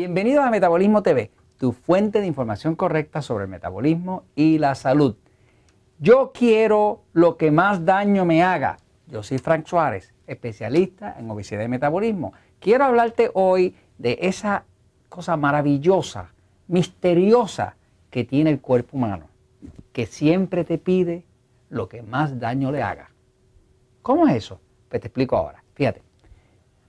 Bienvenidos a Metabolismo TV, tu fuente de información correcta sobre el metabolismo y la salud. Yo quiero lo que más daño me haga. Yo soy Frank Suárez, especialista en obesidad y metabolismo. Quiero hablarte hoy de esa cosa maravillosa, misteriosa que tiene el cuerpo humano, que siempre te pide lo que más daño le haga. ¿Cómo es eso? Pues te explico ahora. Fíjate,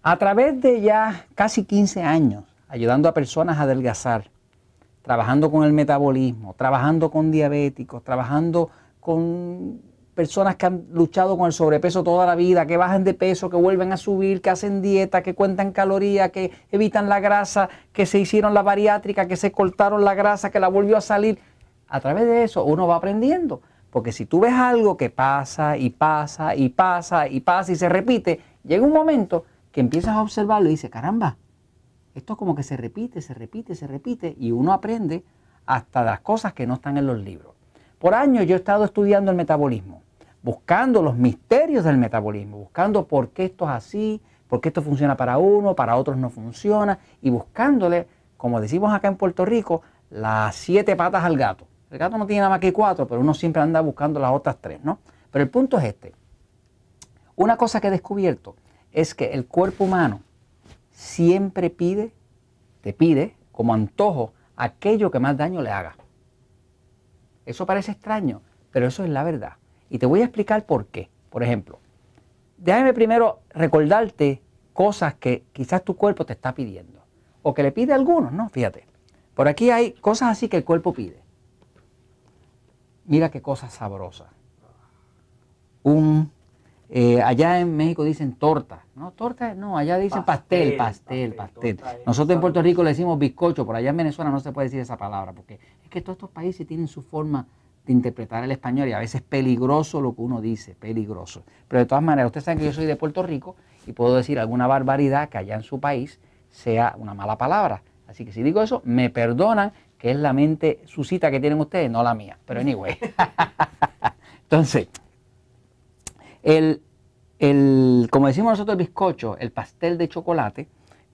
a través de ya casi 15 años ayudando a personas a adelgazar, trabajando con el metabolismo, trabajando con diabéticos, trabajando con personas que han luchado con el sobrepeso toda la vida, que bajan de peso, que vuelven a subir, que hacen dieta, que cuentan calorías, que evitan la grasa, que se hicieron la bariátrica, que se cortaron la grasa, que la volvió a salir. A través de eso uno va aprendiendo. Porque si tú ves algo que pasa y pasa y pasa y pasa y se repite, llega un momento que empiezas a observarlo y dices, caramba, esto como que se repite, se repite, se repite y uno aprende hasta las cosas que no están en los libros. Por años yo he estado estudiando el metabolismo, buscando los misterios del metabolismo, buscando por qué esto es así, por qué esto funciona para uno, para otros no funciona y buscándole, como decimos acá en Puerto Rico, las siete patas al gato. El gato no tiene nada más que cuatro, pero uno siempre anda buscando las otras tres, ¿no? Pero el punto es este. Una cosa que he descubierto es que el cuerpo humano siempre pide, te pide como antojo aquello que más daño le haga. Eso parece extraño, pero eso es la verdad. Y te voy a explicar por qué. Por ejemplo, déjame primero recordarte cosas que quizás tu cuerpo te está pidiendo. O que le pide a algunos, ¿no? Fíjate. Por aquí hay cosas así que el cuerpo pide. Mira qué cosa sabrosa. Un eh, allá en México dicen torta, ¿no? Torta, no, allá dicen pastel, pastel, pastel. Nosotros en Puerto Rico le decimos bizcocho, por allá en Venezuela no se puede decir esa palabra, porque es que todos estos países tienen su forma de interpretar el español y a veces es peligroso lo que uno dice, peligroso. Pero de todas maneras, ustedes saben que yo soy de Puerto Rico y puedo decir alguna barbaridad que allá en su país sea una mala palabra. Así que si digo eso, me perdonan que es la mente suscita que tienen ustedes, no la mía. Pero anyway. Entonces, el, como decimos nosotros, el bizcocho, el pastel de chocolate,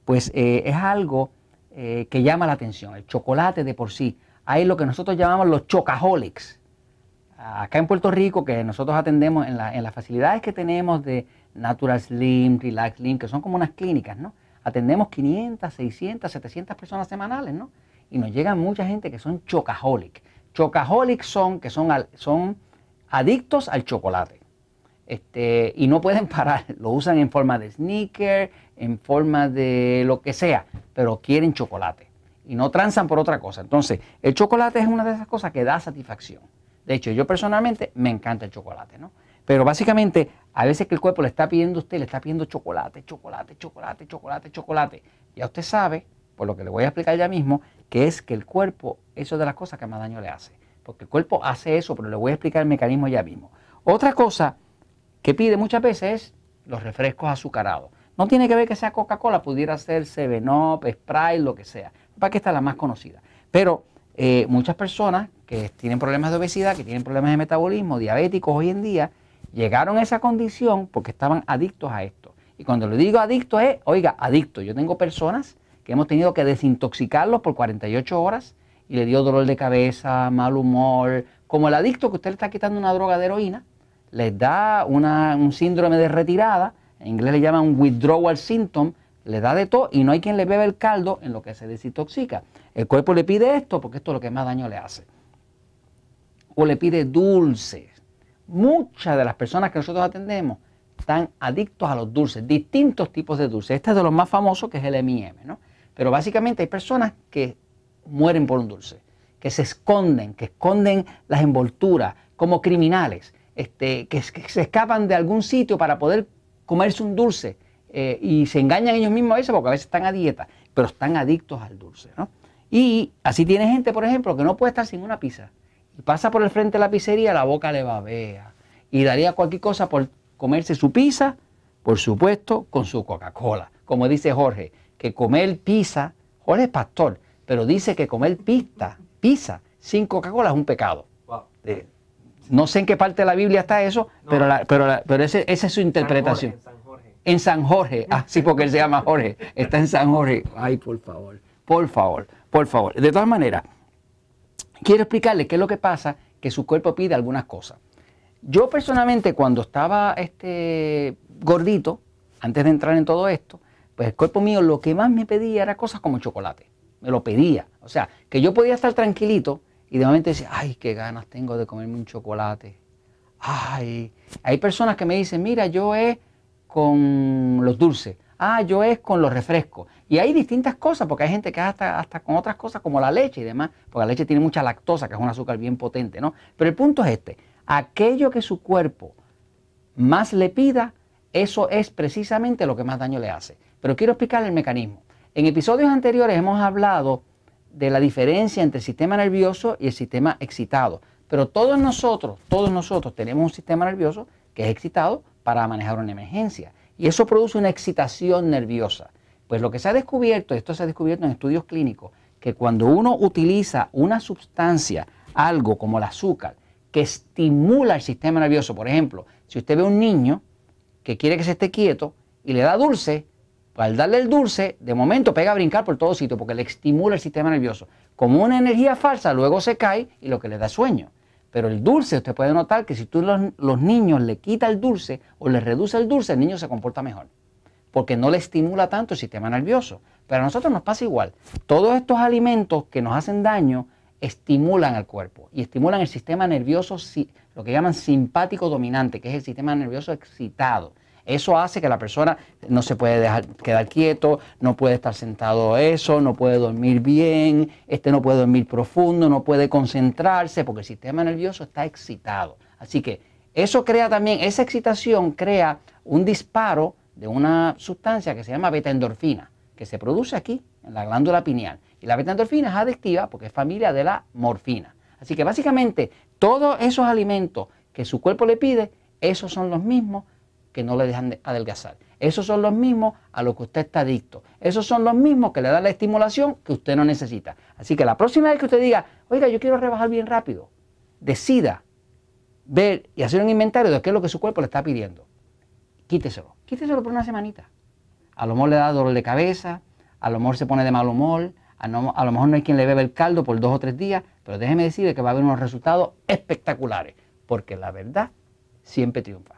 pues eh, es algo eh, que llama la atención. El chocolate de por sí. Hay lo que nosotros llamamos los chocaholics. Acá en Puerto Rico, que nosotros atendemos en, las facilidades que tenemos de Natural Slim, Relax Slim, que son como unas clínicas, ¿no? Atendemos 500, 600, 700 personas semanales, ¿no? Y nos llega mucha gente que son chocaholics. Chocaholics son que son, son adictos al chocolate. Este, y no pueden parar, lo usan en forma de sneaker, en forma de lo que sea, pero quieren chocolate y no transan por otra cosa. Entonces, el chocolate es una de esas cosas que da satisfacción. De hecho, yo personalmente me encanta el chocolate, ¿no? Pero básicamente, a veces que el cuerpo le está pidiendo a usted, le está pidiendo chocolate, chocolate, chocolate, chocolate, chocolate. Ya usted sabe, por lo que le voy a explicar ya mismo, que es que el cuerpo, eso es de las cosas que más daño le hace. Porque el cuerpo hace eso, pero le voy a explicar el mecanismo ya mismo. Otra cosa que pide muchas veces los refrescos azucarados. No tiene que ver que sea Coca-Cola, pudiera ser Seven Up, Sprite, lo que sea. Para que está la más conocida. Pero eh, muchas personas que tienen problemas de obesidad, que tienen problemas de metabolismo, diabéticos hoy en día, llegaron a esa condición porque estaban adictos a esto. Y cuando le digo adicto es, oiga, adicto. Yo tengo personas que hemos tenido que desintoxicarlos por 48 horas y le dio dolor de cabeza, mal humor, como el adicto que usted le está quitando una droga de heroína les da un síndrome de retirada, en inglés le llaman un withdrawal symptom, le da de todo y no hay quien le bebe el caldo en lo que se desintoxica. El cuerpo le pide esto porque esto es lo que más daño le hace. O le pide dulces. Muchas de las personas que nosotros atendemos están adictos a los dulces, distintos tipos de dulces. Este es de los más famosos que es el M&M, ¿no? Pero básicamente hay personas que mueren por un dulce, que se esconden, que esconden las envolturas como criminales este, que, se escapan de algún sitio para poder comerse un dulce eh, y se engañan ellos mismos a veces porque a veces están a dieta, pero están adictos al dulce. ¿no? Y así tiene gente, por ejemplo, que no puede estar sin una pizza y pasa por el frente de la pizzería, la boca le babea y daría cualquier cosa por comerse su pizza, por supuesto, con su Coca-Cola. Como dice Jorge, que comer pizza, Jorge es pastor, pero dice que comer pizza, pizza sin Coca-Cola es un pecado. No sé en qué parte de la Biblia está eso, pero, pero, pero esa es su interpretación. en San Jorge. En San Jorge. Ah, sí, porque él se llama Jorge. Está en San Jorge. Ay, por favor. Por favor, por favor. De todas maneras, quiero explicarle qué es lo que pasa que su cuerpo pide algunas cosas. Yo personalmente cuando estaba este gordito, antes de entrar en todo esto, pues el cuerpo mío lo que más me pedía era cosas como chocolate. Me lo pedía. O sea, que yo podía estar tranquilito y de momento decía, ay, qué ganas tengo de comerme un chocolate. Ay, hay personas que me dicen, mira, yo es con los dulces. Ah, yo es con los refrescos. Y hay distintas cosas, porque hay gente que hasta, hasta con otras cosas como la leche y demás, porque la leche tiene mucha lactosa, que es un azúcar bien potente, ¿no? Pero el punto es este, aquello que su cuerpo más le pida, eso es precisamente lo que más daño le hace. Pero quiero explicar el mecanismo. En episodios anteriores hemos hablado de la diferencia entre el sistema nervioso y el sistema excitado. Pero todos nosotros, todos nosotros tenemos un sistema nervioso que es excitado para manejar una emergencia. Y eso produce una excitación nerviosa. Pues lo que se ha descubierto, esto se ha descubierto en estudios clínicos, que cuando uno utiliza una sustancia, algo como el azúcar, que estimula el sistema nervioso, por ejemplo, si usted ve a un niño que quiere que se esté quieto y le da dulce, al darle el dulce, de momento pega a brincar por todo sitio porque le estimula el sistema nervioso. Como una energía falsa, luego se cae y lo que le da sueño. Pero el dulce, usted puede notar que si tú los, los niños le quita el dulce o le reduce el dulce, el niño se comporta mejor. Porque no le estimula tanto el sistema nervioso. Pero a nosotros nos pasa igual. Todos estos alimentos que nos hacen daño estimulan al cuerpo y estimulan el sistema nervioso, lo que llaman simpático dominante, que es el sistema nervioso excitado. Eso hace que la persona no se puede dejar quedar quieto, no puede estar sentado eso, no puede dormir bien, este no puede dormir profundo, no puede concentrarse porque el sistema nervioso está excitado. Así que eso crea también, esa excitación crea un disparo de una sustancia que se llama beta-endorfina, que se produce aquí, en la glándula pineal. Y la beta-endorfina es adictiva porque es familia de la morfina. Así que básicamente todos esos alimentos que su cuerpo le pide, esos son los mismos que no le dejan de adelgazar. Esos son los mismos a los que usted está adicto. Esos son los mismos que le dan la estimulación que usted no necesita. Así que la próxima vez que usted diga, oiga, yo quiero rebajar bien rápido, decida ver y hacer un inventario de qué es lo que su cuerpo le está pidiendo. Quíteselo. Quíteselo por una semanita. A lo mejor le da dolor de cabeza, a lo mejor se pone de mal humor, a, a lo mejor no hay quien le bebe el caldo por dos o tres días, pero déjeme decirle que va a haber unos resultados espectaculares, porque la verdad siempre triunfa.